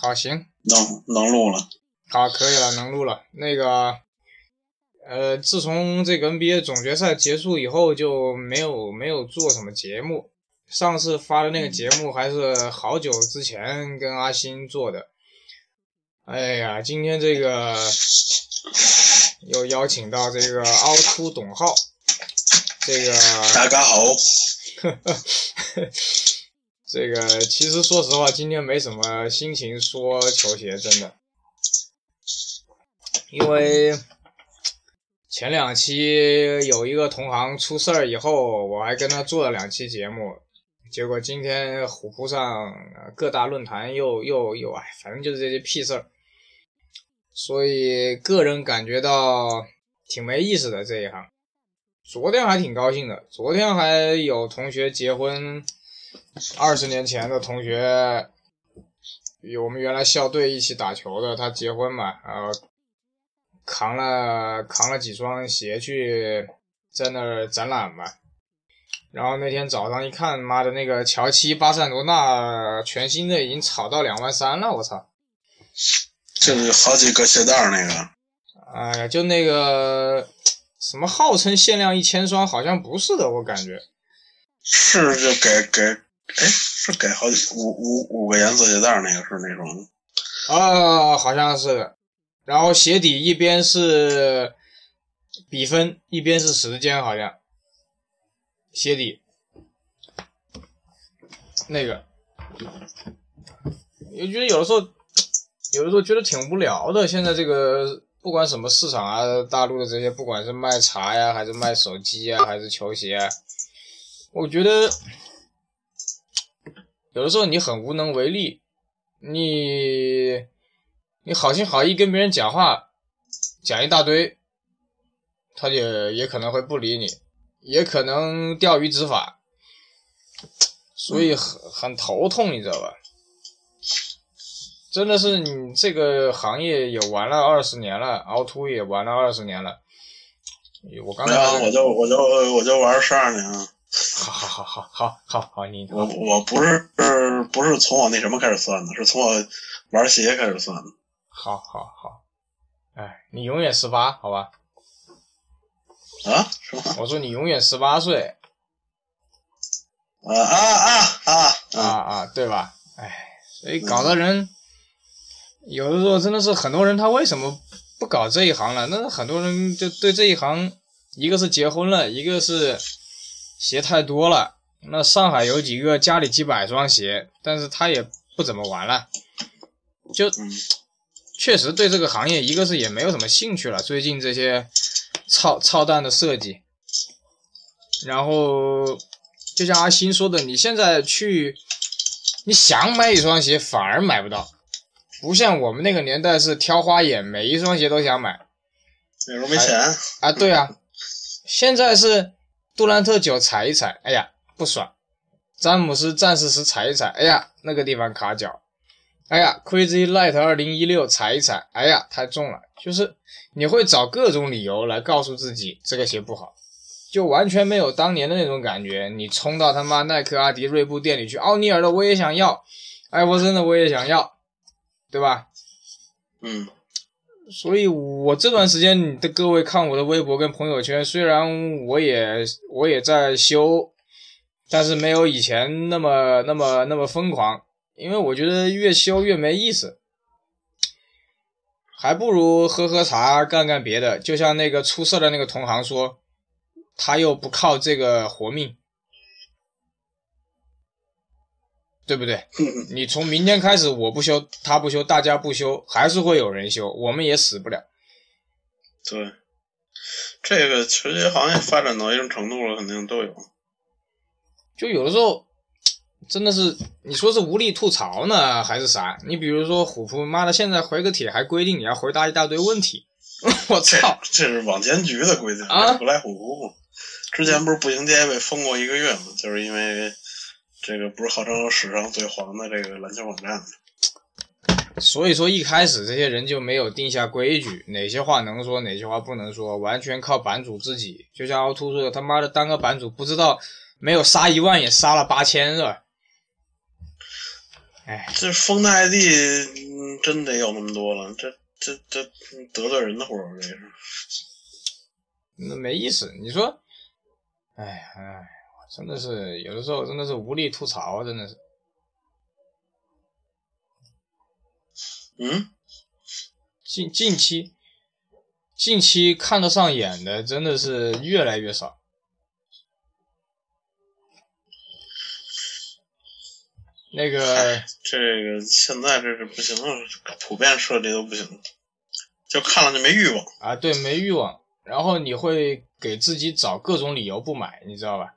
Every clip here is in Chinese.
好，行，能能录了。好，可以了，能录了。那个，呃，自从这个 NBA 总决赛结束以后，就没有没有做什么节目。上次发的那个节目还是好久之前跟阿星做的。哎呀，今天这个又邀请到这个凹凸董浩，这个大家好，这个其实说实话，今天没什么心情说球鞋，真的，因为前两期有一个同行出事儿以后，我还跟他做了两期节目，结果今天虎扑上各大论坛又又又哎，反正就是这些屁事儿。所以个人感觉到挺没意思的这一行。昨天还挺高兴的，昨天还有同学结婚，二十年前的同学，我们原来校队一起打球的，他结婚嘛，然后扛了扛了几双鞋去在那儿展览嘛。然后那天早上一看，妈的那个乔七巴塞罗那全新的已经炒到两万三了，我操！就是好几个鞋带那个，哎呀，就那个什么号称限量一千双，好像不是的，我感觉是就给给，哎，是给好几五五五个颜色鞋带那个是那种，啊，好像是。然后鞋底一边是比分，一边是时间，好像鞋底那个，我觉得有的时候。有的时候觉得挺无聊的。现在这个不管什么市场啊，大陆的这些，不管是卖茶呀，还是卖手机啊，还是球鞋，啊，我觉得有的时候你很无能为力。你你好心好意跟别人讲话，讲一大堆，他也也可能会不理你，也可能钓鱼执法，所以很很头痛，你知道吧？真的是你这个行业也玩了二十年了，凹凸也玩了二十年了。我刚才我就我就我就玩十二年了。好好好好好好好，你我我不是不是从我那什么开始算的，是从我玩鞋开始算的。好好好，哎，你永远十八，好吧？啊？什么？我说你永远十八岁。啊啊啊啊啊啊！对吧？哎，所以搞得人。有的时候真的是很多人，他为什么不搞这一行了？那很多人就对这一行，一个是结婚了，一个是鞋太多了。那上海有几个家里几百双鞋，但是他也不怎么玩了，就确实对这个行业，一个是也没有什么兴趣了。最近这些操操蛋的设计，然后就像阿星说的，你现在去，你想买一双鞋反而买不到。不像我们那个年代是挑花眼，每一双鞋都想买。那时候没钱啊，对啊。现在是杜兰特脚踩一踩，哎呀不爽；詹姆斯战士时踩一踩，哎呀那个地方卡脚；哎呀 Crazy Light 二零一六踩一踩，哎呀太重了。就是你会找各种理由来告诉自己这个鞋不好，就完全没有当年的那种感觉。你冲到他妈耐克、阿迪、锐步店里去，奥尼尔的我也想要，艾弗森的我也想要。对吧？嗯，所以我这段时间，的各位看我的微博跟朋友圈，虽然我也我也在修，但是没有以前那么那么那么疯狂，因为我觉得越修越没意思，还不如喝喝茶，干干别的。就像那个出事的那个同行说，他又不靠这个活命。对不对？你从明天开始，我不休，他不休，大家不休，还是会有人休，我们也死不了。对，这个其实行业发展到一定程度了，肯定都有。就有的时候，真的是你说是无力吐槽呢，还是啥？你比如说虎扑，妈的，现在回个帖还规定你要回答一大堆问题，我操！这是网监局的规定啊，不来虎扑。之前不是步行街被封过一个月吗？就是因为。这个不是号称史上最黄的这个篮球网站吗？所以说一开始这些人就没有定下规矩，哪些话能说，哪些话不能说，完全靠版主自己。就像凹凸说的，他妈的当个版主不知道没有杀一万也杀了八千是吧？哎，这封的 ID 真得有那么多了，这这这得罪人的活儿，这是。那没意思。你说，哎哎，真的是有的时候真的是无力吐槽，真的是。嗯，近近期近期看得上眼的真的是越来越少。那个这个现在这是不行了，普遍设计都不行了，就看了就没欲望啊，对，没欲望。然后你会给自己找各种理由不买，你知道吧？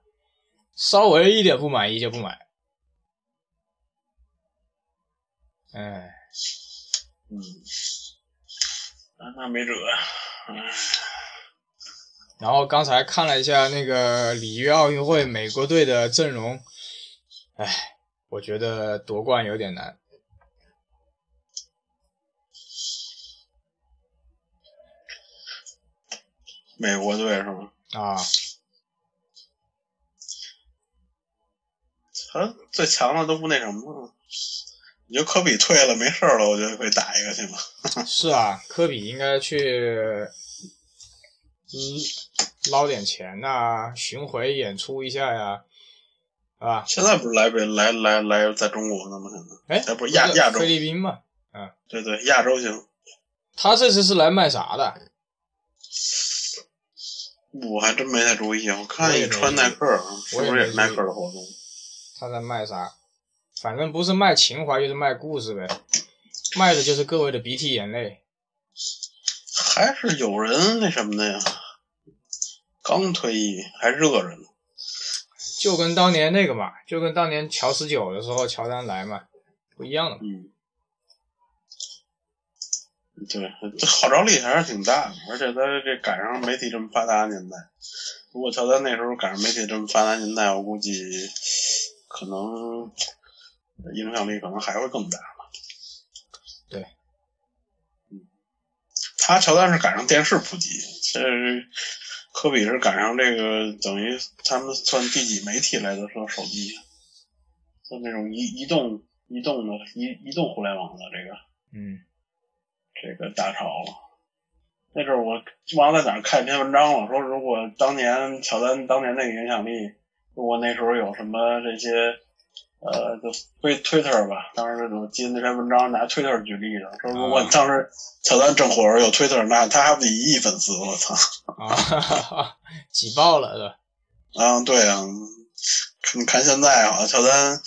稍微一点不满意就不买。哎，嗯，那那没辙。然后刚才看了一下那个里约奥运会美国队的阵容，哎。我觉得夺冠有点难。美国队是吗？啊。他最强的都不那什么吗？你就科比退了没事了，我觉得可以打一个去嘛？是啊，科比应该去捞点钱呐，巡回演出一下呀。啊，现在不是来北来来来在中国呢吗？现在哎，不是亚亚洲菲律宾嘛？嗯，对对，亚洲行。他这次是来卖啥的？我还真没太注意，我看也穿耐克，是不是也耐克的活动？他在卖啥？反正不是卖情怀就是卖故事呗，卖的就是各位的鼻涕眼泪。还是有人那什么的呀？刚退役还热着呢。就跟当年那个嘛，就跟当年乔十九的时候，乔丹来嘛，不一样的。嗯，对，这号召力还是挺大的，而且他这赶上媒体这么发达的年代，如果乔丹那时候赶上媒体这么发达年代，我估计可能影响力可能还会更大吧。对，嗯，他乔丹是赶上电视普及，这。科比是赶上这个，等于他们算第几媒体来的？说手机，就那种移移动、移动的移移动互联网的这个，嗯，这个大潮了。那阵儿我忘了在哪儿看一篇文章了，说如果当年乔丹当年那个影响力，如果那时候有什么这些。呃，就推推特吧。当时我记得那篇文章拿推特举例的，说如果当时乔丹正火有推特，那他还不得一亿粉丝？我操！啊，挤爆了是吧？啊，对啊。你看现在啊，乔丹，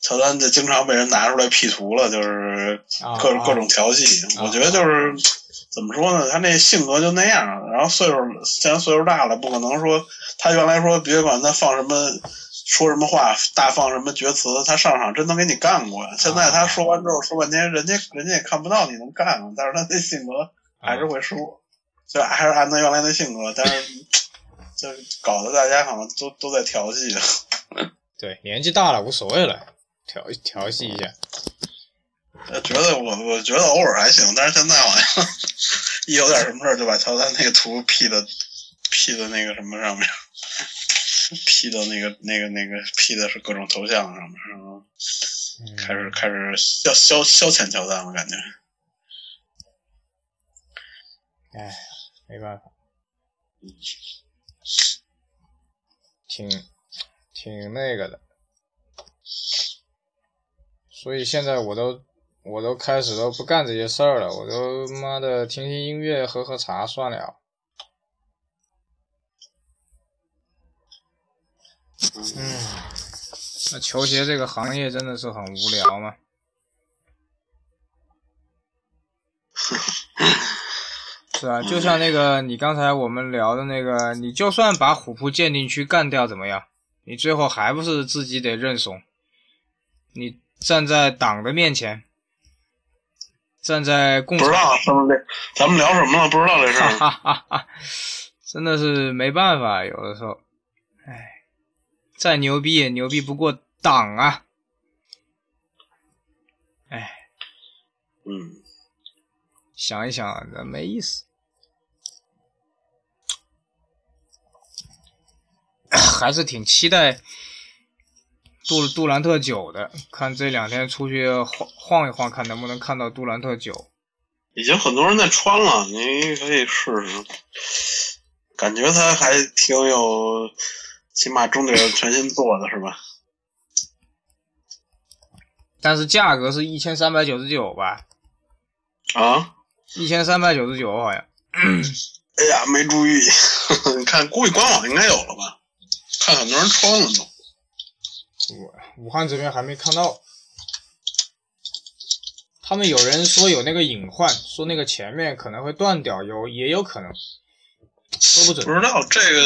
乔丹就经常被人拿出来 P 图了，就是各种各种调戏。我觉得就是怎么说呢？他那性格就那样。然后岁数现在岁数大了，不可能说他原来说别管他放什么。说什么话大放什么厥词，他上场真能给你干过呀！现在他说完之后说半天，人家人家也看不到你能干，但是他那性格还是会输，就还是按他原来的性格，但是就搞得大家好像都都在调戏。对，年纪大了无所谓了，调调戏一下。呃觉得我我觉得偶尔还行，但是现在好像 一有点什么事儿就把乔丹那个图 P 的 P 的那个什么上面。P 到那个、那个、那个 P 的是各种头像上面，然后开始开始消消消遣乔丹，我感觉。哎，没办法，挺挺那个的，所以现在我都我都开始都不干这些事儿了，我都妈的听听音乐、喝喝茶算了。嗯，那球鞋这个行业真的是很无聊吗？是啊，就像那个你刚才我们聊的那个，你就算把虎扑鉴定区干掉怎么样？你最后还不是自己得认怂？你站在党的面前，站在共不知道什么的，咱们聊什么了？不知道这事儿，真的是没办法，有的时候，哎。再牛逼也牛逼不过党啊！哎，嗯，想一想，这没意思，还是挺期待杜杜兰特九的，看这两天出去晃晃一晃，看能不能看到杜兰特九。已经很多人在穿了，你可以试试。感觉他还挺有，起码中底全新做的是吧？但是价格是一千三百九十九吧？啊？一千三百九十九好像。哎呀，没注意，你看，估计官网应该有了吧？看很多人穿了都。武武汉这边还没看到。他们有人说有那个隐患，说那个前面可能会断掉，有也有可能，说不准。不知道这个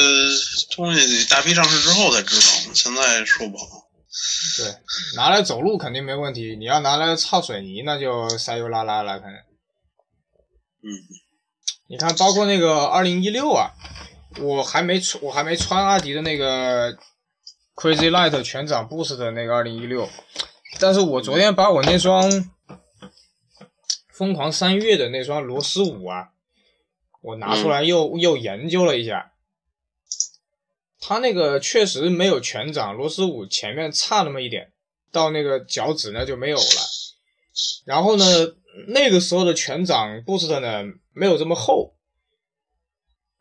东西大批上市之后才知道，现在说不好。对，拿来走路肯定没问题，你要拿来擦水泥，那就塞油拉拉了，可能。嗯。你看，包括那个二零一六啊，我还没穿，我还没穿阿迪的那个 Crazy Light 全掌 Boost 的那个二零一六，但是我昨天把我那双疯狂三月的那双螺丝五啊，我拿出来又又研究了一下，它那个确实没有全掌螺丝五前面差那么一点，到那个脚趾呢就没有了，然后呢，那个时候的全掌 Boost 呢。没有这么厚，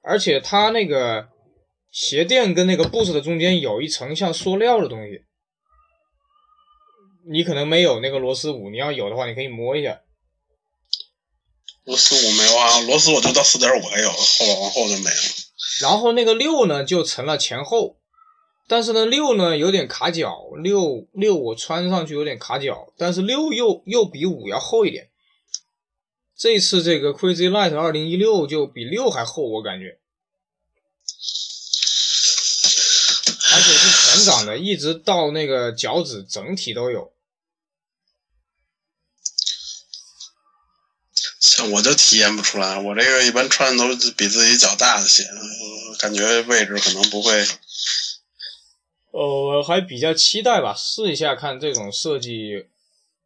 而且它那个鞋垫跟那个 boost 的中间有一层像塑料的东西，你可能没有那个螺丝五，你要有的话，你可以摸一下。螺丝五没有啊，螺丝我就到四点五还有，后来往后就没了。然后那个六呢，就成了前后，但是呢，六呢有点卡脚，六六我穿上去有点卡脚，但是六又又比五要厚一点。这次这个 Crazy Light 二零一六就比六还厚，我感觉，而且是全掌的，一直到那个脚趾整体都有。像我就体验不出来，我这个一般穿的都是比自己脚大的鞋，感觉位置可能不会。呃，还比较期待吧，试一下看这种设计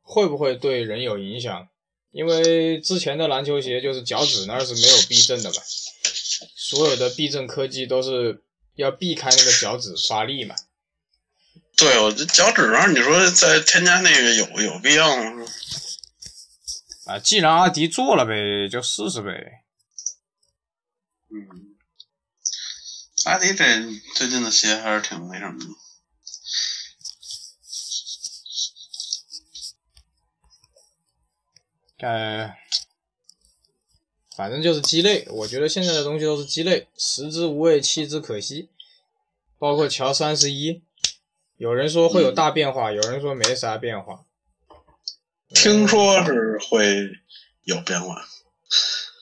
会不会对人有影响。因为之前的篮球鞋就是脚趾那儿是没有避震的吧，所有的避震科技都是要避开那个脚趾发力嘛。对，我这脚趾上你说再添加那个有有必要吗？啊，既然阿迪做了呗，就试试呗。嗯，阿迪这最近的鞋还是挺那什么的。呃，反正就是鸡肋。我觉得现在的东西都是鸡肋，食之无味，弃之可惜。包括乔三十一，有人说会有大变化，有人说没啥变化。听说是会有变化，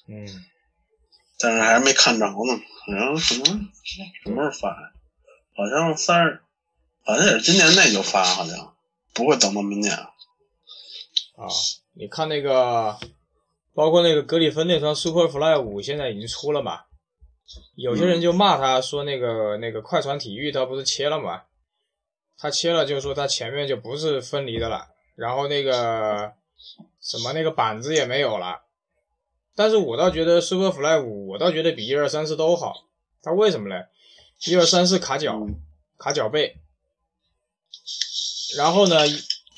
嗯，但是还没看着呢。然后什么什么时候发？好像三十，好像也是今年内就发，好像不会等到明年。啊。你看那个，包括那个格里芬那双 Superfly 五，现在已经出了嘛？有些人就骂他说那个那个快船体育他不是切了嘛？他切了就说他前面就不是分离的了，然后那个什么那个板子也没有了。但是我倒觉得 Superfly 五，我倒觉得比一二三四都好。它为什么呢？一二三四卡脚，卡脚背。然后呢？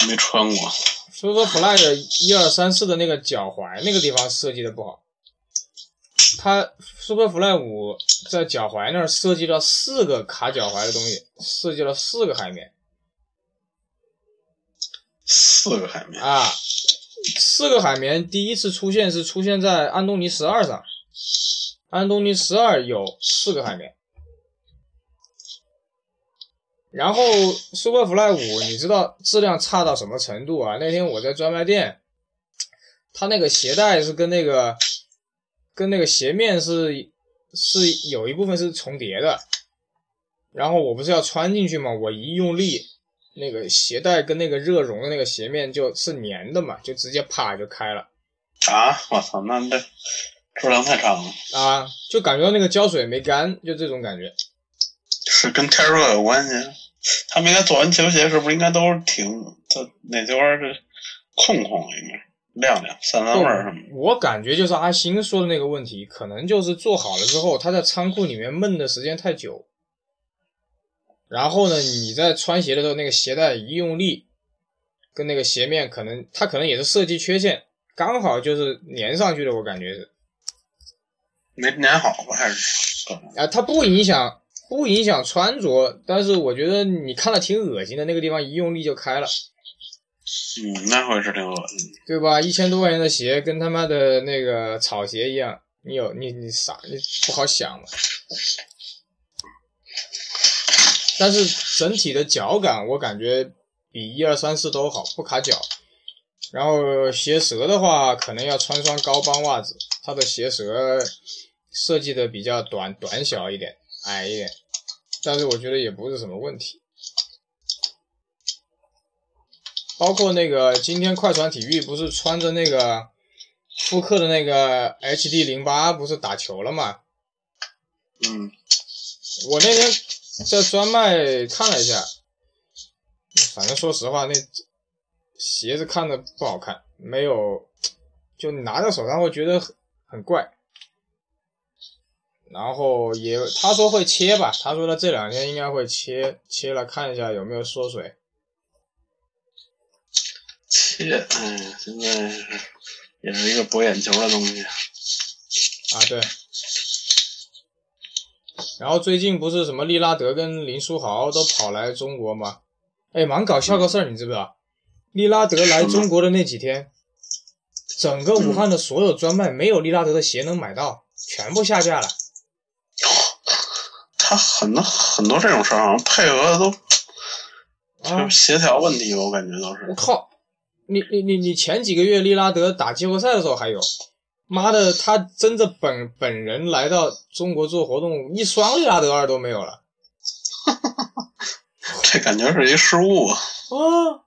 没穿过。所以说，Fly 的一二三四的那个脚踝那个地方设计的不好。它 Superfly 五在脚踝那儿设计了四个卡脚踝的东西，设计了四个海绵。四个海绵啊！四个海绵第一次出现是出现在安东尼十二上，安东尼十二有四个海绵。然后 Superfly 五，你知道质量差到什么程度啊？那天我在专卖店，它那个鞋带是跟那个跟那个鞋面是是有一部分是重叠的。然后我不是要穿进去嘛，我一用力，那个鞋带跟那个热熔的那个鞋面就是粘的嘛，就直接啪就开了。啊！我操，那这质量太差了啊！就感觉到那个胶水没干，就这种感觉。是跟天热有关系？他们应该做完球鞋，是不是应该都是挺这那这玩意儿是空空应该亮亮散散味儿什么？我感觉就是阿星说的那个问题，可能就是做好了之后，他在仓库里面闷的时间太久。然后呢，你在穿鞋的时候，那个鞋带一用力，跟那个鞋面可能它可能也是设计缺陷，刚好就是粘上去的，我感觉是。没粘好吧？还是？啊，它不影响，不影响穿着，但是我觉得你看了挺恶心的，那个地方一用力就开了。嗯，那会是挺恶心，对吧？一千多块钱的鞋，跟他妈的那个草鞋一样，你有你你傻，你不好想嘛。但是整体的脚感，我感觉比一二三四都好，不卡脚。然后鞋舌的话，可能要穿双高帮袜子，它的鞋舌设计的比较短短小一点，矮一点，但是我觉得也不是什么问题。包括那个今天快船体育不是穿着那个复刻的那个 HD 零八不是打球了吗？嗯，我那天在专卖看了一下，反正说实话，那鞋子看着不好看，没有，就你拿在手上会觉得很很怪。然后也他说会切吧，他说他这两天应该会切切了看一下有没有缩水。切，哎，现在也是一个博眼球的东西啊。对。然后最近不是什么利拉德跟林书豪都跑来中国吗？哎，蛮搞笑个事儿，你知不知道？利拉德来中国的那几天，整个武汉的所有专卖没有利拉德的鞋能买到，全部下架了。他很多很多这种事儿，好像配合的都就是协调问题，我感觉都是。我靠！你你你你前几个月利拉德打季后赛的时候还有，妈的，他真的本本人来到中国做活动，一双利拉德二都没有了，这感觉是一失误啊！啊，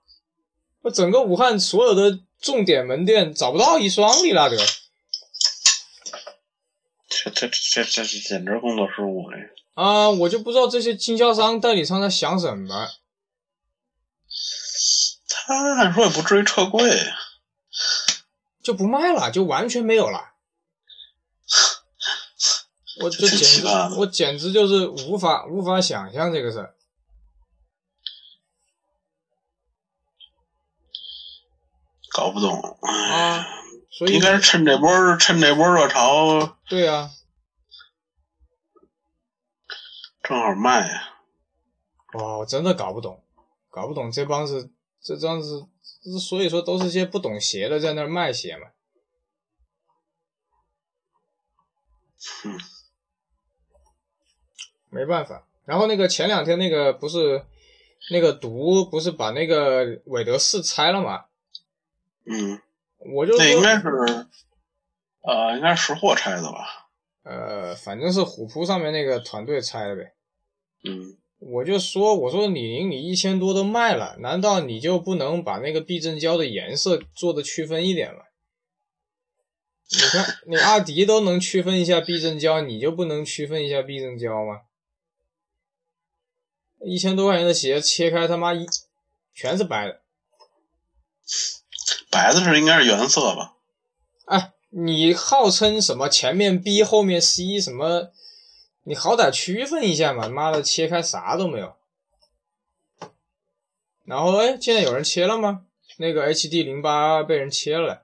我整个武汉所有的重点门店找不到一双利拉德，这这这这这简直工作失误嘞！啊，我就不知道这些经销商代理商在想什么。他按说也不至于撤柜，就不卖了，就完全没有了。我这简直，我简直就是无法无法想象这个事儿。搞不懂啊！所以应该是趁这波趁这波热潮。对呀，正好卖呀。哇，我真的搞不懂，搞不懂这帮子。这帮子，所以说都是些不懂鞋的在那儿卖鞋嘛。没办法。然后那个前两天那个不是那个毒不是把那个韦德士拆了吗？嗯。我就那应该是，呃，应该是识货拆的吧？呃，反正是虎扑上面那个团队拆的呗。嗯。我就说，我说李宁，你一千多都卖了，难道你就不能把那个避震胶的颜色做的区分一点吗？你看，你阿迪都能区分一下避震胶，你就不能区分一下避震胶吗？一千多块钱的鞋切开他妈一全是白的，白的是应该是原色吧？哎，你号称什么前面 B 后面 C 什么？你好歹区分一下嘛！妈的，切开啥都没有。然后哎，现在有人切了吗？那个 HD 零八被人切了。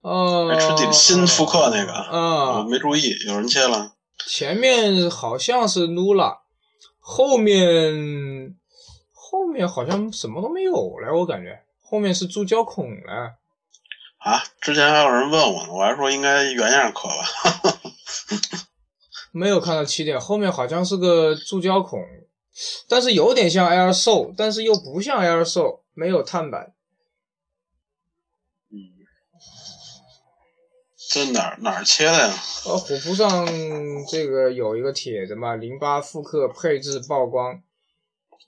哦，HD 新复刻那个，啊，我没注意，有人切了。前面好像是 Nula，后面后面好像什么都没有了，我感觉后面是注胶孔了。啊，之前还有人问我呢，我还说应该原样刻吧。没有看到起点，后面好像是个注胶孔，但是有点像 Air Soul，但是又不像 Air Soul，没有碳板。嗯，这哪哪切的呀？呃，虎扑上这个有一个帖子嘛，零八复刻配置曝光。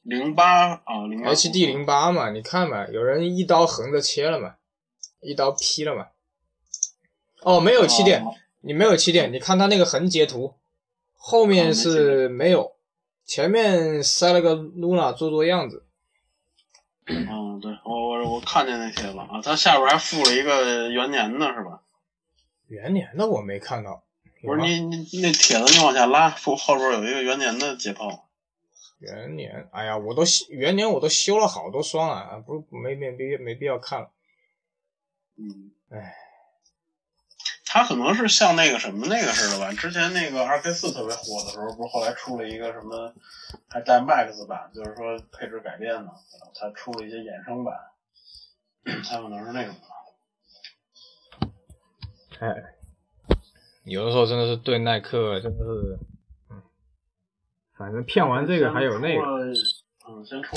零八啊，零 HD 零八嘛，你看嘛，有人一刀横着切了嘛，一刀劈了嘛。哦，没有气垫。你没有起点，你看他那个横截图，后面是没有，前面塞了个露娜做做样子。嗯，对我我我看见那帖子啊，他下边还附了一个元年的是吧？元年的我没看到，不是你你那帖子你往下拉，后后边有一个元年的解剖。元年，哎呀，我都元年我都修了好多双啊，不没没没没必要看了。嗯，哎，他可能是像那个什么那个似的吧？之前那个二 K 四特别火的时候，不是后来出了一个什么还带 Max 版，就是说配置改变了，才出了一些衍生版，他可能是那种。哎。有的时候真的是对耐克真的是，嗯，反正骗完这个还有那个，嗯，先出。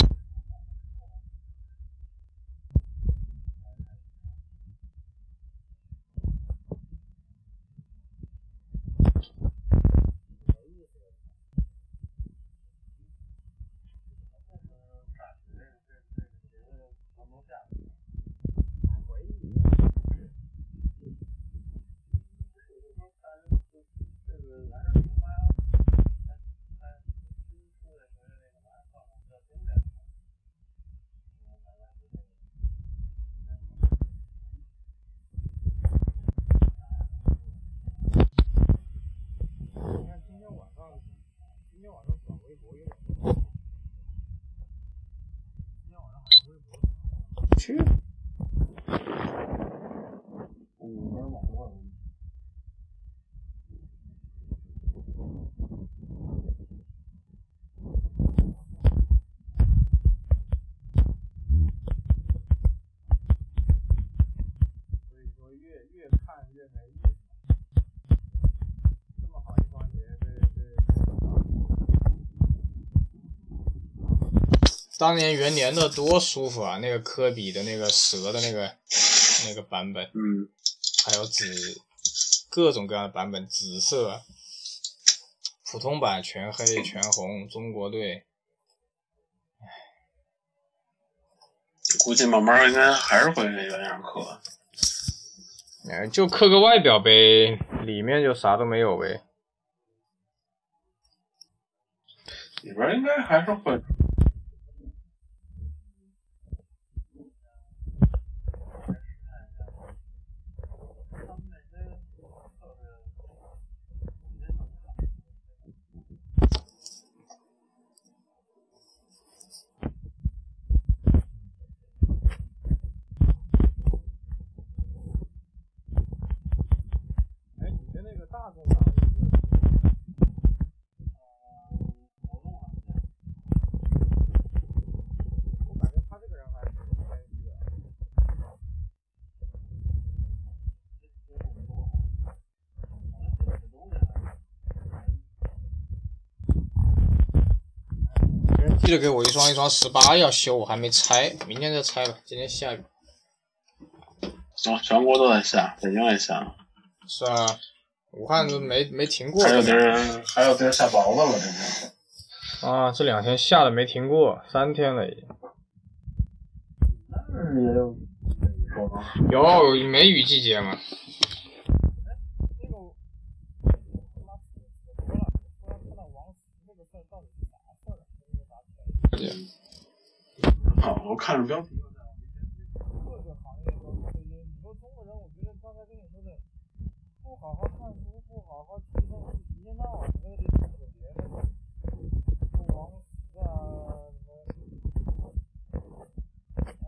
True. 当年元年的多舒服啊！那个科比的那个蛇的那个那个版本，嗯，还有紫各种各样的版本，紫色、普通版、全黑、全红，中国队，唉，估计慢慢应该还是会那样刻，哎，就刻个外表呗，里面就啥都没有呗，里边应该还是会。记得给我一双一双十八要修，我还没拆，明天再拆吧。今天下雨。啊，全国都在下，北京也下。是啊，武汉都没没停过。还有地儿，还有地儿下雹子了。啊，这两天下的没停过，三天了已经。那也有有梅雨季节嘛。好，我看着标题。各个行业都是这些。你说中国人，我觉得刚才跟你说的，不好好看书，不好好提升自己，一天到晚的得扯别的，不王石啊什么，哎，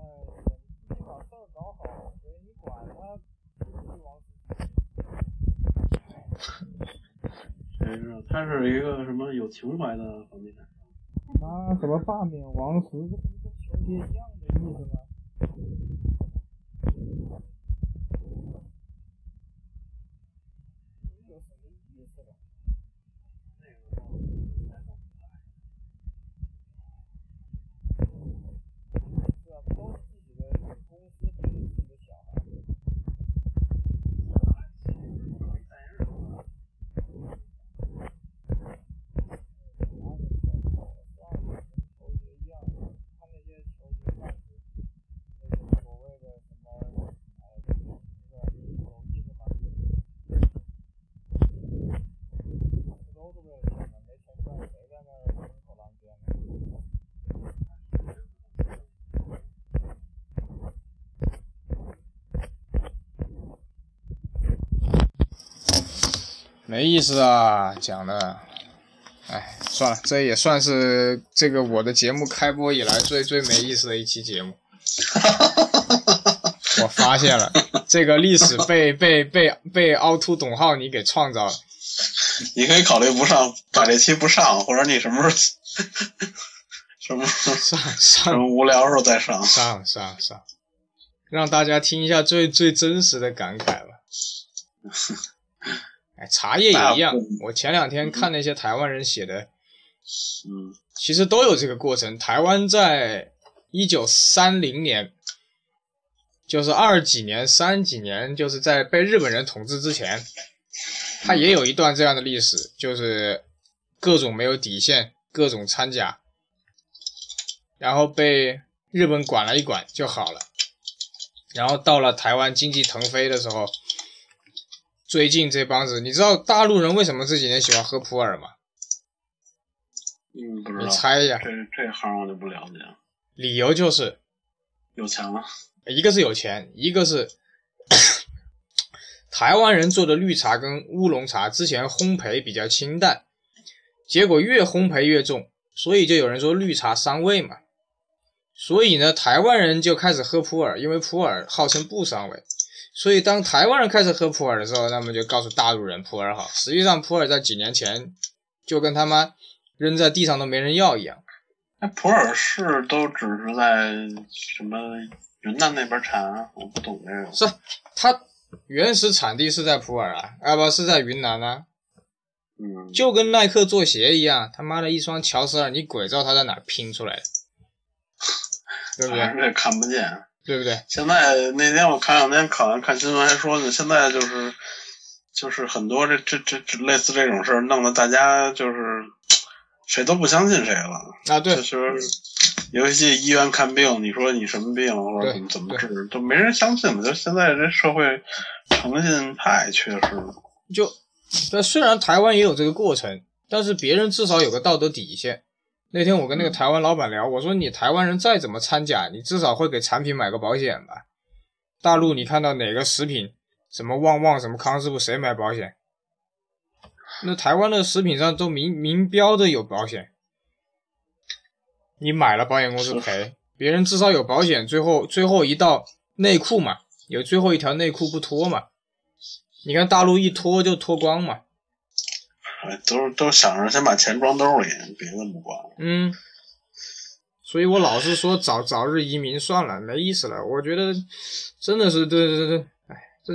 你把事儿搞好，所以你管他不王石。谁知道他是一个什么有情怀的房地产？啊，什么罢免王石？这不是跟玄阶一样的意思吗？没意思啊，讲的，哎，算了，这也算是这个我的节目开播以来最最没意思的一期节目。我发现了，这个历史被被被被凹凸董浩你给创造了。你可以考虑不上，把这期不上，或者你什么时候什么时候上 什上么无聊时候再上。上上上，让大家听一下最最真实的感慨吧。哎，茶叶也一样。我前两天看那些台湾人写的，嗯其实都有这个过程。台湾在一九三零年，就是二几年、三几年，就是在被日本人统治之前，它也有一段这样的历史，就是各种没有底线，各种掺假，然后被日本管了一管就好了。然后到了台湾经济腾飞的时候，最近这帮子，你知道大陆人为什么这几年喜欢喝普洱吗？嗯，不知你。猜一下，这这行我就不了解了。理由就是有钱了，一个是有钱，一个是 台湾人做的绿茶跟乌龙茶之前烘焙比较清淡，结果越烘焙越重，所以就有人说绿茶伤胃嘛。所以呢，台湾人就开始喝普洱，因为普洱号称不伤胃。所以当台湾人开始喝普洱的时候，那么就告诉大陆人普洱好。实际上，普洱在几年前就跟他妈扔在地上都没人要一样。那普洱是都只是在什么云南那边产，我不懂这个。是它原始产地是在普洱啊，啊不是在云南啊，嗯，就跟耐克做鞋一样，他妈的一双乔十二，你鬼知道它在哪儿拼出来的，对不对？反 正这看不见。对不对？现在那天我看两天看完看新闻还说呢，现在就是就是很多这这这这类似这种事儿，弄得大家就是谁都不相信谁了。啊，对就，是尤其去医院看病，你说你什么病或者怎么怎么治，都没人相信了。就现在这社会诚信太缺失了。就但虽然台湾也有这个过程，但是别人至少有个道德底线。那天我跟那个台湾老板聊，我说你台湾人再怎么掺假，你至少会给产品买个保险吧？大陆你看到哪个食品，什么旺旺，什么康师傅，谁买保险？那台湾的食品上都明明标的有保险，你买了保险公司赔，别人至少有保险，最后最后一道内裤嘛，有最后一条内裤不脱嘛？你看大陆一脱就脱光嘛，哎都是都想着先把钱装兜里，别的不管。嗯，所以我老是说早早日移民算了，没意思了。我觉得真的是对对对，哎，这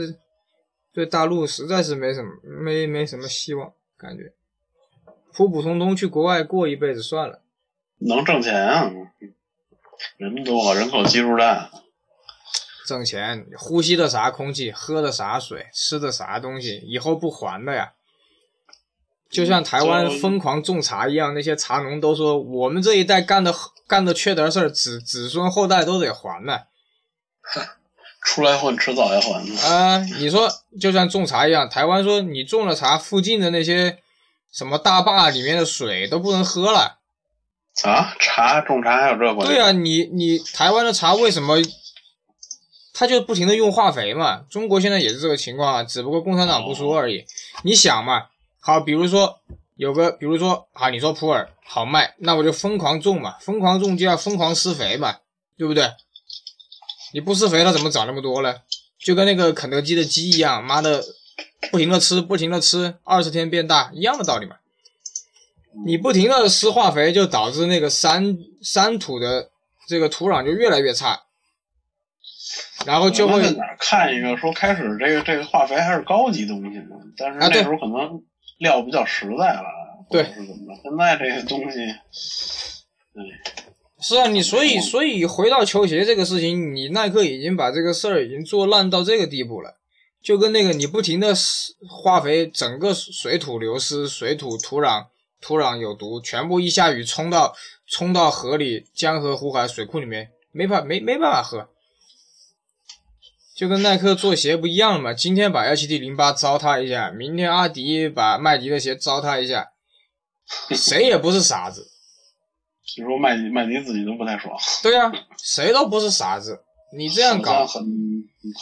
对大陆实在是没什么没没什么希望，感觉普普通通去国外过一辈子算了。能挣钱啊，人多，人口基数大。挣钱，呼吸的啥空气，喝的啥水，吃的啥东西，以后不还的呀。就像台湾疯狂种茶一样，那些茶农都说我们这一代干的干的缺德事儿，子子孙后代都得还呢。出来混，迟早要还的。啊、你说就像种茶一样，台湾说你种了茶，附近的那些什么大坝里面的水都不能喝了。啊，茶种茶还有这关系？对啊，你你台湾的茶为什么他就不停的用化肥嘛？中国现在也是这个情况啊，只不过共产党不说而已。你想嘛，好，比如说有个，比如说啊，你说普洱好卖，那我就疯狂种嘛，疯狂种就要疯狂施肥嘛，对不对？你不施肥，它怎么长那么多呢？就跟那个肯德基的鸡一样，妈的，不停的吃，不停的吃，二十天变大，一样的道理嘛。你不停的施化肥，就导致那个山山土的这个土壤就越来越差，然后就会在哪看一个说开始这个这个化肥还是高级东西呢，但是那时候可能料比较实在了，对是怎么着？现在这个东西，是啊，你所以所以回到球鞋这个事情，你耐克已经把这个事儿已经做烂到这个地步了，就跟那个你不停的化肥，整个水土流失，水土土壤土壤有毒，全部一下雨冲到冲到河里、江河湖海水库里面，没法没没办法喝。就跟耐克做鞋不一样了嘛，今天把 HT 零八糟蹋一下，明天阿迪把麦迪的鞋糟蹋一下，谁也不是傻子。据说麦迪麦迪自己都不太爽，对呀、谁都不是傻子。你这样搞很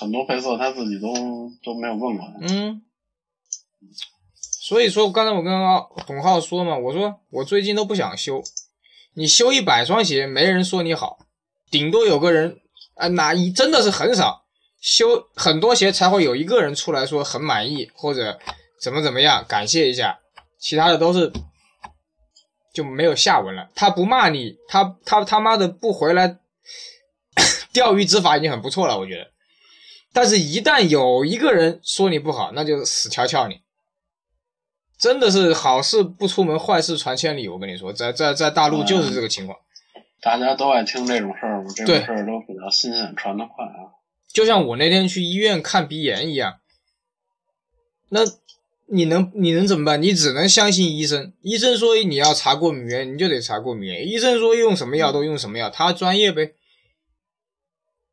很多配色他自己都都没有问过。嗯，所以说刚才我跟董浩说嘛，我说我最近都不想修，你修一百双鞋，没人说你好，顶多有个人啊，哪一真的是很少，修很多鞋才会有一个人出来说很满意或者怎么怎么样，感谢一下，其他的都是就没有下文了。他不骂你，他他他妈的不回来。钓鱼执法已经很不错了，我觉得。但是，一旦有一个人说你不好，那就死翘翘你。真的是好事不出门，坏事传千里。我跟你说，在在在大陆就是这个情况。大家都爱听这种事儿，这种事儿都比较新鲜，传得快啊。就像我那天去医院看鼻炎一样，那你能你能怎么办？你只能相信医生。医生说你要查过敏源，你就得查过敏源。医生说用什么药都用什么药，他专业呗。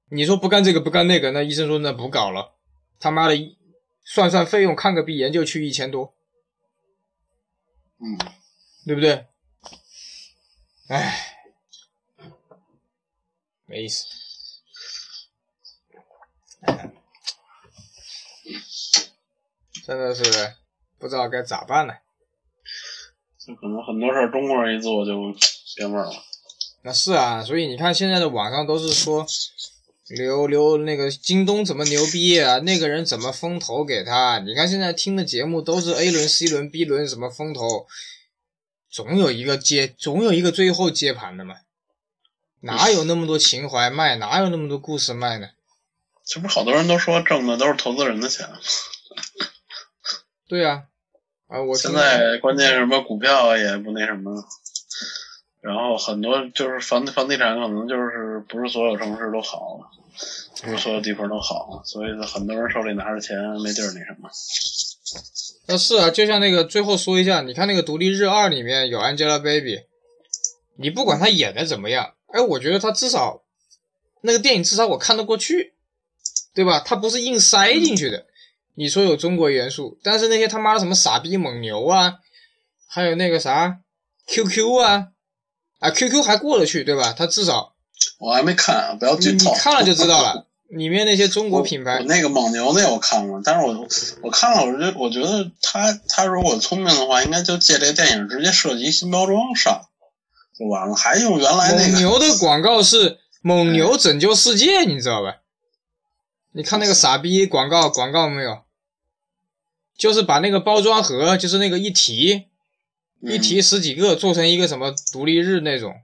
你说不干这个不干那个，那医生说那不搞了，他妈的，算算费用看个鼻炎就去一千多，嗯，对不对？唉，没意思，真的是不知道该咋办呢。这可能很多事儿中国人一做就变味儿了。那是啊，所以你看现在的网上都是说。刘刘那个京东怎么牛逼啊？那个人怎么风投给他？你看现在听的节目都是 A 轮、C 轮、B 轮什么风投，总有一个接，总有一个最后接盘的嘛。哪有那么多情怀卖？哪有那么多故事卖呢？这不是好多人都说挣的都是投资人的钱。对呀，啊，我现在关键什么股票也不那什么。然后很多就是房房地产可能就是不是所有城市都好，不是所有地方都好，所以很多人手里拿着钱没地儿那什么。那是啊，就像那个最后说一下，你看那个《独立日二》里面有 Angelababy，你不管她演的怎么样，哎，我觉得她至少那个电影至少我看得过去，对吧？它不是硬塞进去的。你说有中国元素，但是那些他妈的什么傻逼蒙牛啊，还有那个啥 QQ 啊。啊，QQ 还过得去，对吧？它至少我还没看啊，不要剧透。你看了就知道了，里面那些中国品牌。那个蒙牛那我看过，但是我我看了，我觉我觉得他他如果聪明的话，应该就借这个电影直接设计新包装上就完了，还用原来那个。蒙牛的广告是蒙牛拯救世界，你知道吧？你看那个傻逼广告广告没有？就是把那个包装盒，就是那个一提。一提十几个做成一个什么独立日那种，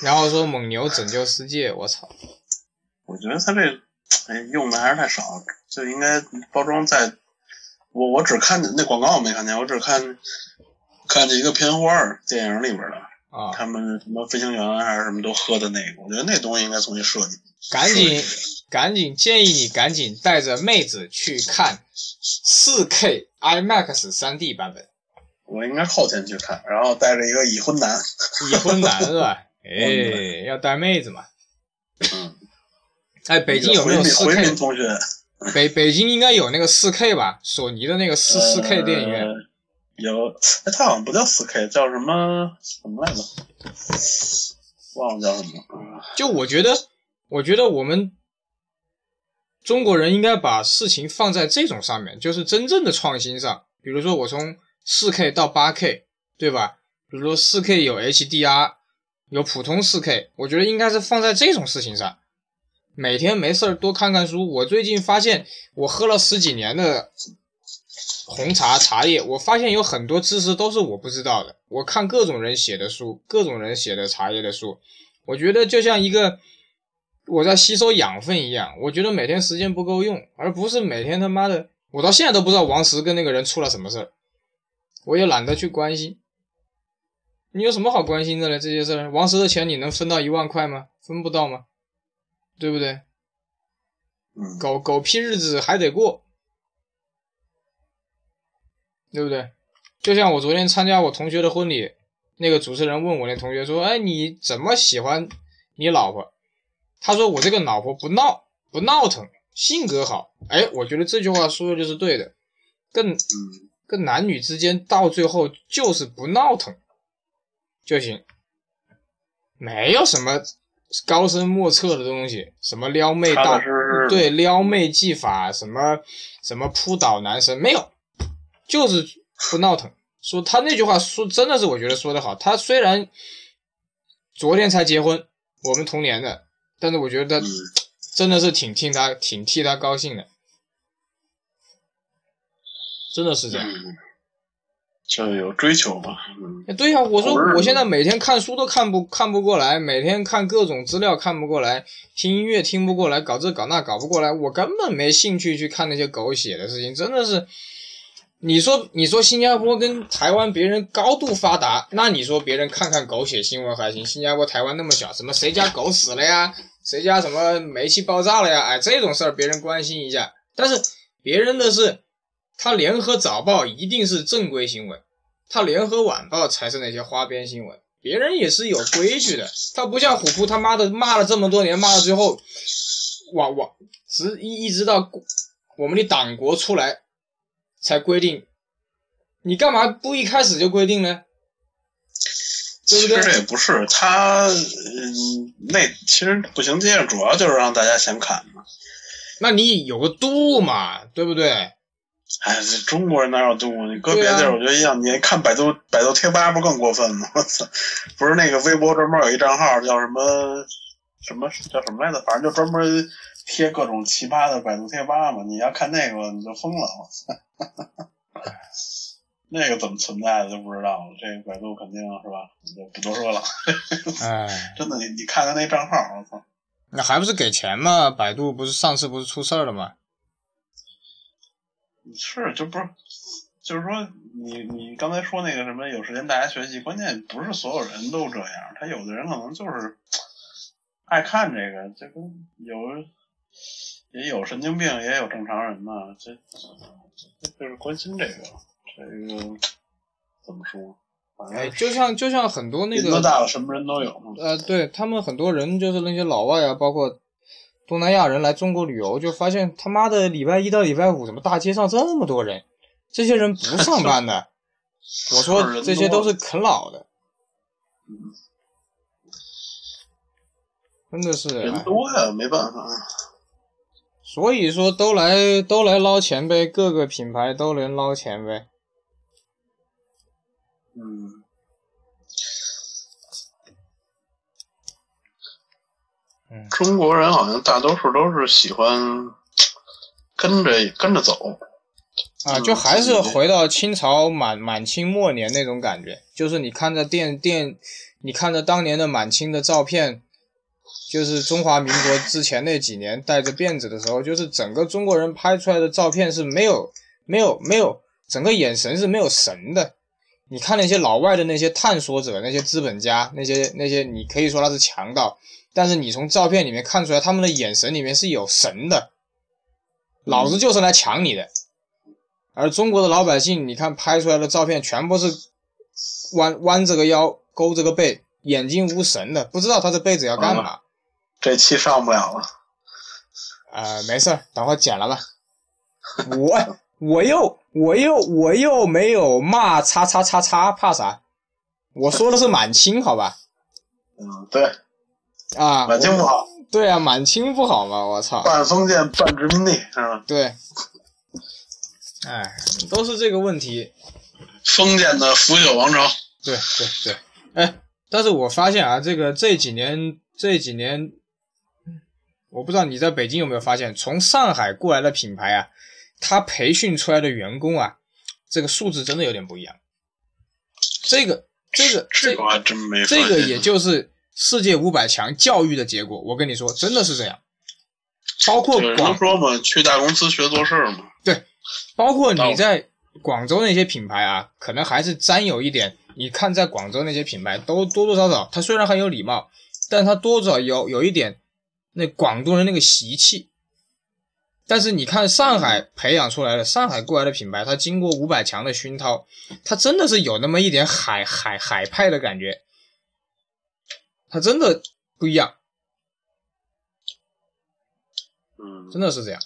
然后说蒙牛拯救世界，我操！我觉得他这哎用的还是太少，就应该包装在。我我只看见那广告我没看见，我只看看见一个片花电影里边的啊，他们什么飞行员还是什么都喝的那个，我觉得那东西应该重新设计。赶紧赶紧建议你赶紧带着妹子去看四 K IMAX 3D 版本。我应该后天去看，然后带着一个已婚男，已婚男是吧？哎，要带妹子嘛。嗯。哎，北京有没有四 K 同学？北北京应该有那个四 K 吧？索尼的那个四四 K 电影院。有，哎，它好像不叫四 K，叫什么什么来着？忘了叫什么。就我觉得，我觉得我们中国人应该把事情放在这种上面，就是真正的创新上。比如说，我从四 K 到八 K，对吧？比如说四 K 有 HDR，有普通四 K，我觉得应该是放在这种事情上。每天没事儿多看看书。我最近发现，我喝了十几年的红茶茶叶，我发现有很多知识都是我不知道的。我看各种人写的书，各种人写的茶叶的书，我觉得就像一个我在吸收养分一样。我觉得每天时间不够用，而不是每天他妈的，我到现在都不知道王石跟那个人出了什么事儿。我也懒得去关心，你有什么好关心的呢？这些事儿，王石的钱你能分到一万块吗？分不到吗？对不对？狗狗屁日子还得过，对不对？就像我昨天参加我同学的婚礼，那个主持人问我那同学说：“哎，你怎么喜欢你老婆？”他说：“我这个老婆不闹不闹腾，性格好。”哎，我觉得这句话说的就是对的，更。跟男女之间到最后就是不闹腾就行，没有什么高深莫测的东西，什么撩妹大对撩妹技法，什么什么扑倒男神没有，就是不闹腾。说他那句话说真的是我觉得说的好。他虽然昨天才结婚，我们同年的，但是我觉得真的是挺替他挺替他高兴的，真的是这样。就有追求吧。对呀，我说我现在每天看书都看不看不过来，每天看各种资料看不过来，听音乐听不过来，搞这搞那搞不过来，我根本没兴趣去看那些狗血的事情，真的是。你说，你说新加坡跟台湾别人高度发达，那你说别人看看狗血新闻还行。新加坡、台湾那么小，什么谁家狗死了呀，谁家什么煤气爆炸了呀，哎，这种事儿别人关心一下。但是别人的是，他联合早报一定是正规新闻，他联合晚报才是那些花边新闻。别人也是有规矩的，他不像虎扑他妈的骂了这么多年，骂到最后，往往直一一直到我们的党国出来。才规定，你干嘛不一开始就规定呢？其实这也不是他，嗯，那其实步行街主要就是让大家先看嘛。那你有个度嘛，对不对？哎，这中国人哪有度？你搁别地儿我觉得一样。你看百度百度贴吧不更过分吗？我操！不是那个微博专门有一账号叫什么什么叫什么来着？反正就专门贴各种奇葩的百度贴吧嘛。你要看那个你就疯了，我操！那个怎么存在的就不知道了。这个百度肯定是吧？就不多说了。哎，真的，你你看看那账号，我操！那还不是给钱吗？百度不是上次不是出事儿了吗？是，就不是，就是说，你你刚才说那个什么，有时间大家学习，关键不是所有人都这样。他有的人可能就是爱看这个，这跟有也有神经病，也有正常人嘛。这。就是关心这个，这个怎么说？哎，就像就像很多那个，大了什么人都有。呃，对他们很多人就是那些老外啊，包括东南亚人来中国旅游，就发现他妈的礼拜一到礼拜五怎么大街上这么多人？这些人不上班的。我说这些都是啃老的。真的是人多呀，没办法。所以说，都来都来捞钱呗，各个品牌都能捞钱呗。嗯，中国人好像大多数都是喜欢跟着跟着走。啊，就还是回到清朝满满清末年那种感觉，就是你看着电电，你看着当年的满清的照片。就是中华民国之前那几年带着辫子的时候，就是整个中国人拍出来的照片是没有、没有、没有，整个眼神是没有神的。你看那些老外的那些探索者、那些资本家、那些那些，你可以说他是强盗，但是你从照片里面看出来，他们的眼神里面是有神的。老子就是来抢你的。而中国的老百姓，你看拍出来的照片全部是弯弯着个腰、勾着个背。眼睛无神的，不知道他这辈子要干嘛。这期上不了了。啊，没事儿，等会剪了吧。我我又我又我又没有骂叉叉叉叉，怕啥？我说的是满清，好吧？嗯，对。啊，满清不好。对啊，满清不好嘛，我操。半封建半殖民地，是吧？对。哎，都是这个问题。封建的腐朽王朝。对对对，哎。但是我发现啊，这个这几年这几年，我不知道你在北京有没有发现，从上海过来的品牌啊，他培训出来的员工啊，这个素质真的有点不一样。这个这个这个还真没这个也就是世界五百强教育的结果。我跟你说，真的是这样。包括广说嘛，去大公司学做事嘛。对，包括你在广州那些品牌啊，可能还是沾有一点。你看，在广州那些品牌都多多少少，他虽然很有礼貌，但他多少有有一点那广东人那个习气。但是你看上海培养出来的，上海过来的品牌，它经过五百强的熏陶，它真的是有那么一点海海海派的感觉，它真的不一样。嗯，真的是这样。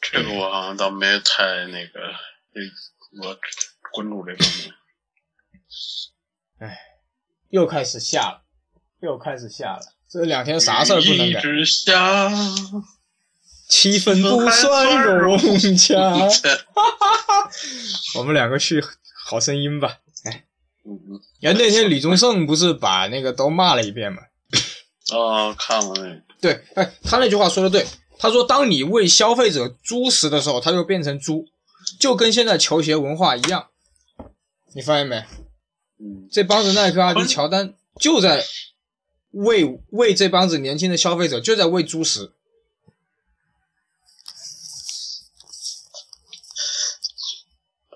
这个我好像倒没太那个，我关注这方面。哎，又开始下了，又开始下了。这两天啥事儿不能干？七分不算融洽。我们两个去好声音吧。哎，嗯嗯。然后那天李宗盛不是把那个都骂了一遍吗？哦，看了那个。对，哎，他那句话说的对。他说：“当你为消费者猪食的时候，他就变成猪，就跟现在球鞋文化一样。你发现没？嗯，这帮子耐克、阿迪、乔丹就在喂喂这帮子年轻的消费者，就在喂猪食。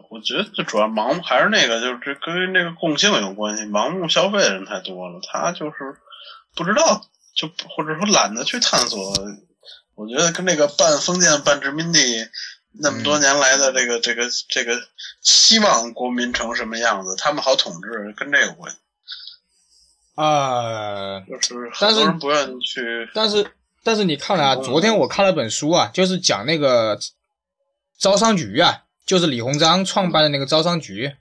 我觉得这主要盲目，还是那个，就是这跟那个共性有关系。盲目消费的人太多了，他就是不知道，就或者说懒得去探索。”我觉得跟那个半封建半殖民地那么多年来的这个这个这个希望国民成什么样子，他们好统治，跟这有关系。啊，就是很多人不愿意去。但是但是你看了啊，昨天我看了本书啊，就是讲那个招商局啊，就是李鸿章创办的那个招商局。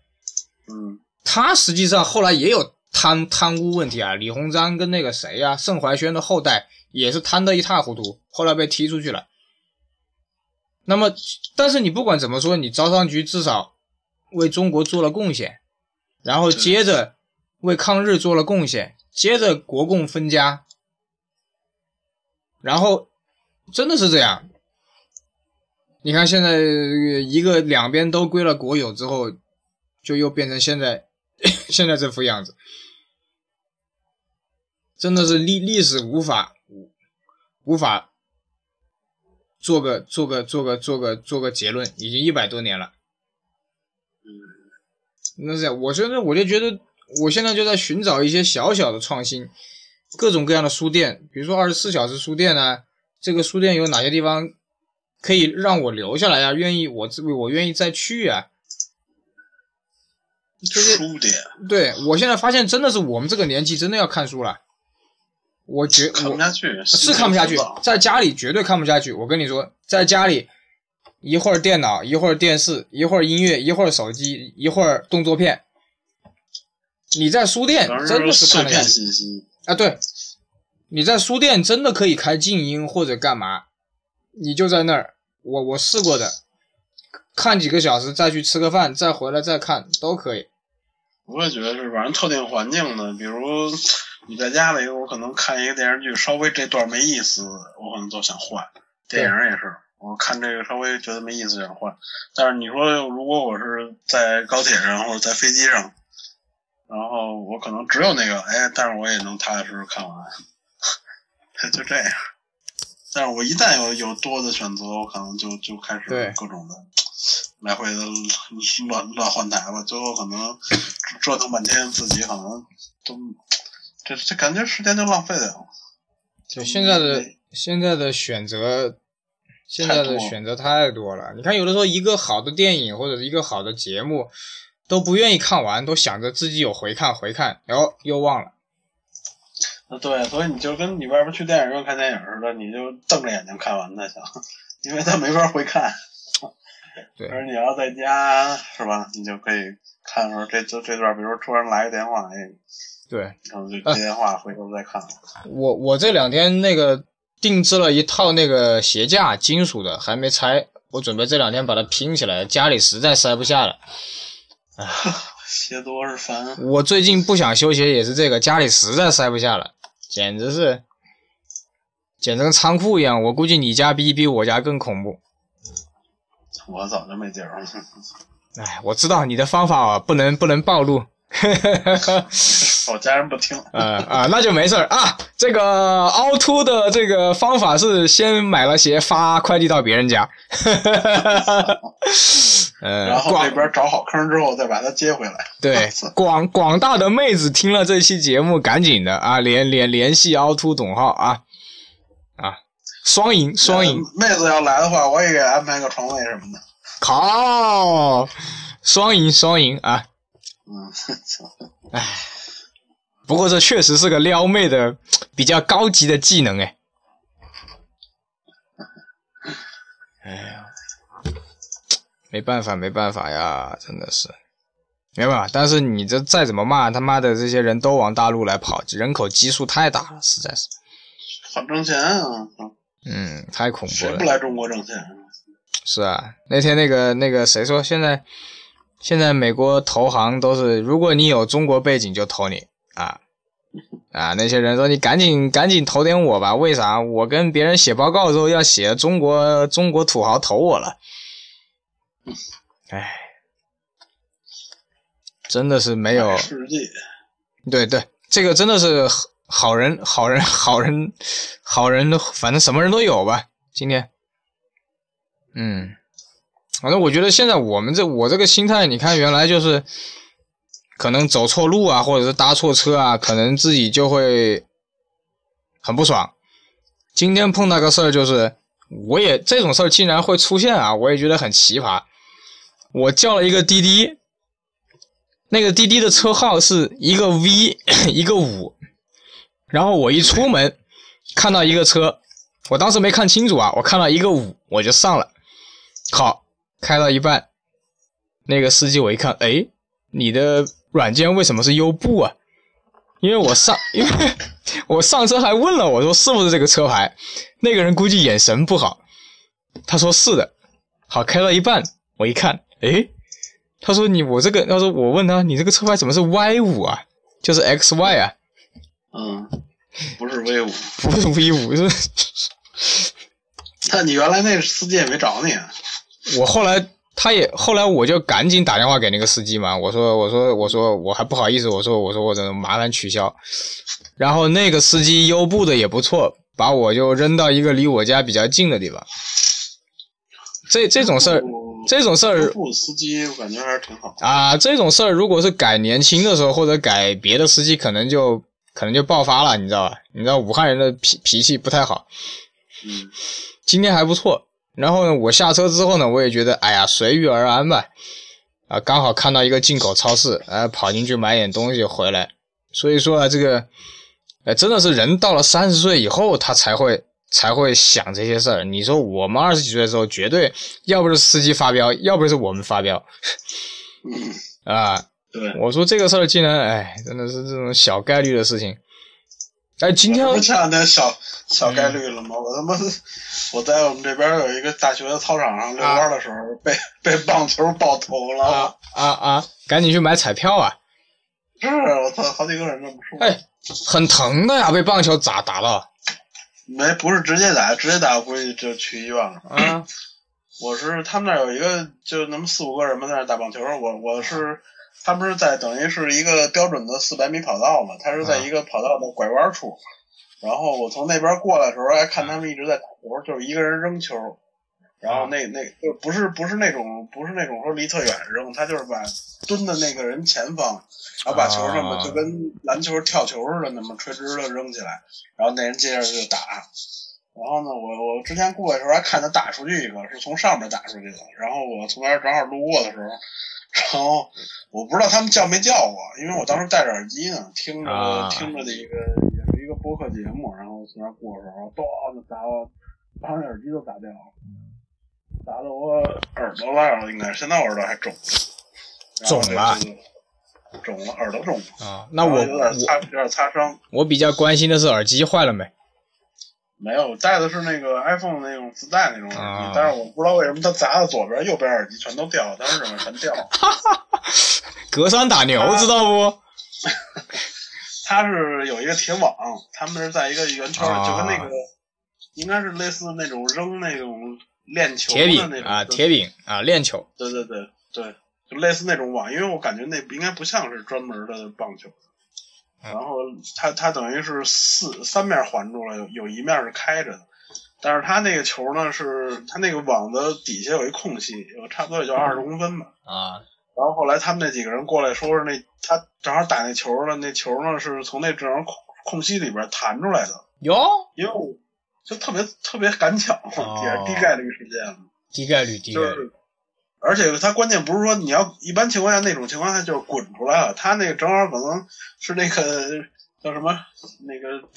嗯。他实际上后来也有贪贪污问题啊，李鸿章跟那个谁呀，盛怀轩的后代。也是贪得一塌糊涂，后来被踢出去了。那么，但是你不管怎么说，你招商局至少为中国做了贡献，然后接着为抗日做了贡献，接着国共分家，然后真的是这样。你看现在一个两边都归了国有之后，就又变成现在 现在这副样子，真的是历历史无法。无法做个做个做个做个做个结论，已经一百多年了。嗯，那是我现在我就觉得，我现在就在寻找一些小小的创新，各种各样的书店，比如说二十四小时书店呢，这个书店有哪些地方可以让我留下来呀？愿意我我愿意再去啊？书店，对我现在发现真的是我们这个年纪真的要看书了。我觉看不下去，是看不下去，在家里绝对看不下去。我跟你说，在家里一会儿电脑，一会儿电视，一会儿音乐，一会儿手机，一会儿动作片。你在书店真的是看得下去啊？对，你在书店真的可以开静音或者干嘛，你就在那儿。我我试过的，看几个小时，再去吃个饭，再回来再看都可以。我也觉得是，反正特定环境的，比如。你在家里，我可能看一个电视剧，稍微这段没意思，我可能都想换。电影也是，我看这个稍微觉得没意思想换。但是你说，如果我是在高铁上或者在飞机上，然后我可能只有那个，哎，但是我也能踏踏实实看完，就这样。但是我一旦有有多的选择，我可能就就开始各种的来回的乱乱换台吧，最后可能折腾半天，自己可能都。这这感觉时间就浪费了。就现在的现在的选择，现在的选择太多了。你看，有的时候一个好的电影或者一个好的节目，都不愿意看完，都想着自己有回看回看，然后又忘了。啊，对，所以你就跟你外边去电影院看电影似的，你就瞪着眼睛看完才行，因为他没法回看。对。而你要在家是吧？你就可以看说这这这段，比如突然来个电话，哎。对，然后就接电话，回头再看。我我这两天那个定制了一套那个鞋架，金属的，还没拆。我准备这两天把它拼起来，家里实在塞不下了。唉，鞋多是烦。我最近不想修鞋也是这个，家里实在塞不下了，简直是，简直跟仓库一样。我估计你家比比我家更恐怖。我早就没地儿了。哎，我知道你的方法不能不能暴露。我家人不听。啊啊，那就没事儿啊。这个凹凸的这个方法是先买了鞋发快递到别人家，呃，然后那边找好坑之后再把它接回来。对，广广大的妹子听了这期节目，赶紧的啊，联联联系凹凸董浩啊啊，双赢双赢。妹子要来的话，我也给安排个床位什么的。好，双赢双赢啊。嗯，唉，不过这确实是个撩妹的比较高级的技能哎。哎呀，没办法，没办法呀，真的是没办法。但是你这再怎么骂，他妈的这些人都往大陆来跑，人口基数太大了，实在是。好挣钱啊！嗯，太恐怖了。谁不来中国挣钱？是啊，那天那个那个谁说，现在现在美国投行都是，如果你有中国背景就投你啊啊！那些人说你赶紧赶紧投点我吧，为啥？我跟别人写报告的时候要写中国中国土豪投我了。哎，真的是没有。世界。对对，这个真的是好人好人好人好人反正什么人都有吧，今天。嗯，反正我觉得现在我们这我这个心态，你看原来就是可能走错路啊，或者是搭错车啊，可能自己就会很不爽。今天碰到个事儿，就是我也这种事儿竟然会出现啊，我也觉得很奇葩。我叫了一个滴滴，那个滴滴的车号是一个 V 一个五，然后我一出门看到一个车，我当时没看清楚啊，我看到一个五，我就上了。好，开到一半，那个司机我一看，哎，你的软件为什么是优步啊？因为我上，因为 我上车还问了，我说是不是这个车牌？那个人估计眼神不好，他说是的。好，开到一半，我一看，哎，他说你我这个，他说我问他，你这个车牌怎么是 Y 五啊？就是 X Y 啊？嗯，不是 V 五，不是 V 五，是。那你原来那司机也没找你啊？我后来，他也后来，我就赶紧打电话给那个司机嘛。我说，我说，我说，我还不好意思，我说，我说，我这麻烦取消。然后那个司机优步的也不错，把我就扔到一个离我家比较近的地方。这这种事儿，这种事儿，优步司机我感觉还是挺好啊。这种事儿如果是改年轻的时候，或者改别的司机，可能就可能就爆发了，你知道吧？你知道武汉人的脾脾气不太好。嗯，今天还不错。然后呢，我下车之后呢，我也觉得，哎呀，随遇而安吧。啊，刚好看到一个进口超市，哎，跑进去买点东西回来。所以说啊，这个，哎，真的是人到了三十岁以后，他才会才会想这些事儿。你说我们二十几岁的时候，绝对要不是司机发飙，要不是我们发飙。啊，对，我说这个事儿竟然，哎，真的是这种小概率的事情。哎，今天不前两天小小概率了吗？我他妈我在我们这边有一个大学的操场上遛弯的时候，被被棒球爆头了。啊啊啊！赶紧去买彩票啊！是，我操，好几个人这么说。哎，很疼的呀，被棒球砸打了。没，不是直接打，直接打估计就去医院了。啊，我是他们那有一个，就那么四五个人嘛，在那打棒球。我我是。他不是在等于是一个标准的四百米跑道嘛？他是在一个跑道的拐弯处，然后我从那边过来的时候，还看他们一直在打球，就是一个人扔球，然后那那就不是不是那种不是那种说离特远扔，他就是把蹲的那个人前方，然后把球那么就跟篮球跳球似的那么垂直的扔起来，然后那人接着就打，然后呢，我我之前过来的时候还看他打出去一个，是从上面打出去的，然后我从那儿正好路过的时候。然后我不知道他们叫没叫我，因为我当时戴着耳机呢，听着听着的一个也是一个播客节目，然后从那过的时候，咣就砸我，把那耳机都砸掉了，砸的我耳朵烂了，应该现在我耳朵还肿，肿了，肿了，耳朵肿了啊，那我有点擦有点擦伤。我比较关心的是耳机坏了没。没有，我戴的是那个 iPhone 那种自带那种耳机，但是我不知道为什么它砸到左边、右边耳机全都掉，当时整个全掉。隔山打牛，知道不？它是有一个铁网，他们是在一个圆圈，就跟那个应该是类似那种扔那种链球的那种啊，铁饼啊，链球。对对对对，就类似那种网，因为我感觉那应该不像是专门的棒球。然后他他等于是四三面环住了，有有一面是开着的，但是他那个球呢是他那个网的底下有一空隙，有差不多也就二十公分吧。啊。然后后来他们那几个人过来说是那他正好打那球了，那球呢是从那正好空空隙里边弹出来的。哟。因为就特别特别赶巧，也是低概率事件。低概率，低概率。而且它关键不是说你要一般情况下那种情况下就是滚出来了，它那个正好可能是那个叫什么那个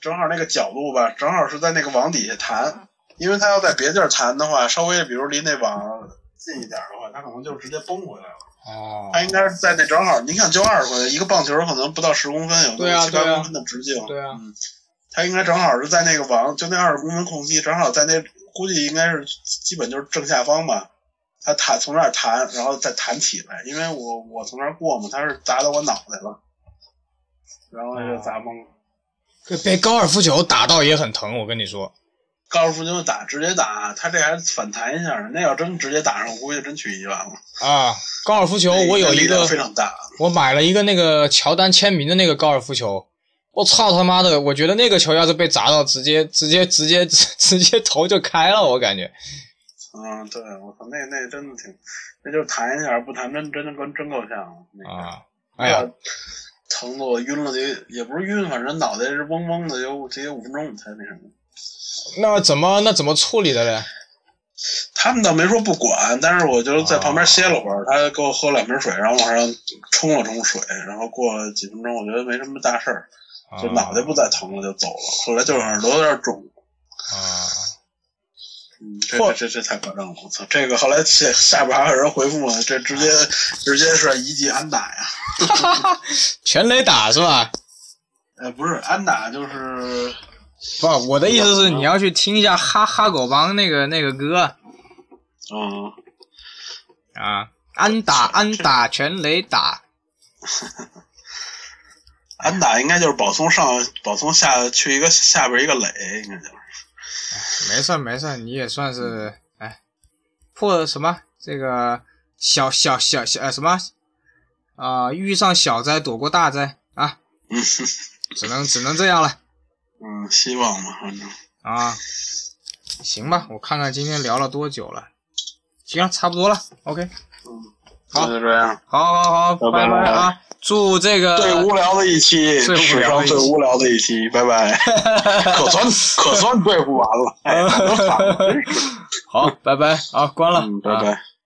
正好那个角度吧，正好是在那个网底下弹，因为它要在别地儿弹的话，稍微比如离那网近一点的话，它可能就直接崩回来了。哦。它应该是在那正好，你看就二十块钱一个棒球，可能不到十公分，有七八公分的直径。对啊。嗯。他应该正好是在那个网，就那二十公分空隙，正好在那，估计应该是基本就是正下方吧。他弹从那儿弹，然后再弹起来，因为我我从那儿过嘛，他是砸到我脑袋了，然后就砸懵了。被高尔夫球打到也很疼，我跟你说。高尔夫球打直接打，他这还反弹一下呢。那要真直接打上，我估计真去医院了。啊，高尔夫球我有一个非常大，我买了一个那个乔丹签名的那个高尔夫球。我操他妈的！我觉得那个球要是被砸到，直接直接直接直接头就开了，我感觉。嗯，对，我操，那那真的挺，那就是弹一下，不弹真真的跟真够呛。啊，哎呀，疼的我晕了，得也不是晕，反正脑袋是嗡嗡的，有得有五分钟才那什么。那怎么那怎么处理的嘞？他们倒没说不管，但是我就在旁边歇了会儿，他给我喝两瓶水，然后往上冲了冲水，然后过了几分钟，我觉得没什么大事儿，就脑袋不再疼了，就走了。后来就是耳朵有点肿。啊。嗯，这这这太夸张了！我操，这个后来下下边还有人回复呢，这直接 直接是一记安打呀！全垒打是吧？呃，不是安打就是。不，我的意思是你要去听一下哈哈狗帮那个那个歌。嗯。啊，安打安打全垒打。安打应该就是保送上保送下去一个下边一个垒，应该就是。没事没事，你也算是哎破什么这个小小小小呃什么啊遇上小灾躲过大灾啊。只能只能这样了。嗯，希望吧，反正啊，行吧，我看看今天聊了多久了，行，差不多了，OK，嗯，好，就这样，好，好，好，拜拜啊，祝这个最无聊的一期，史上最无聊的一期，拜拜，可算可算对付完了，好，拜拜，好，关了，拜拜。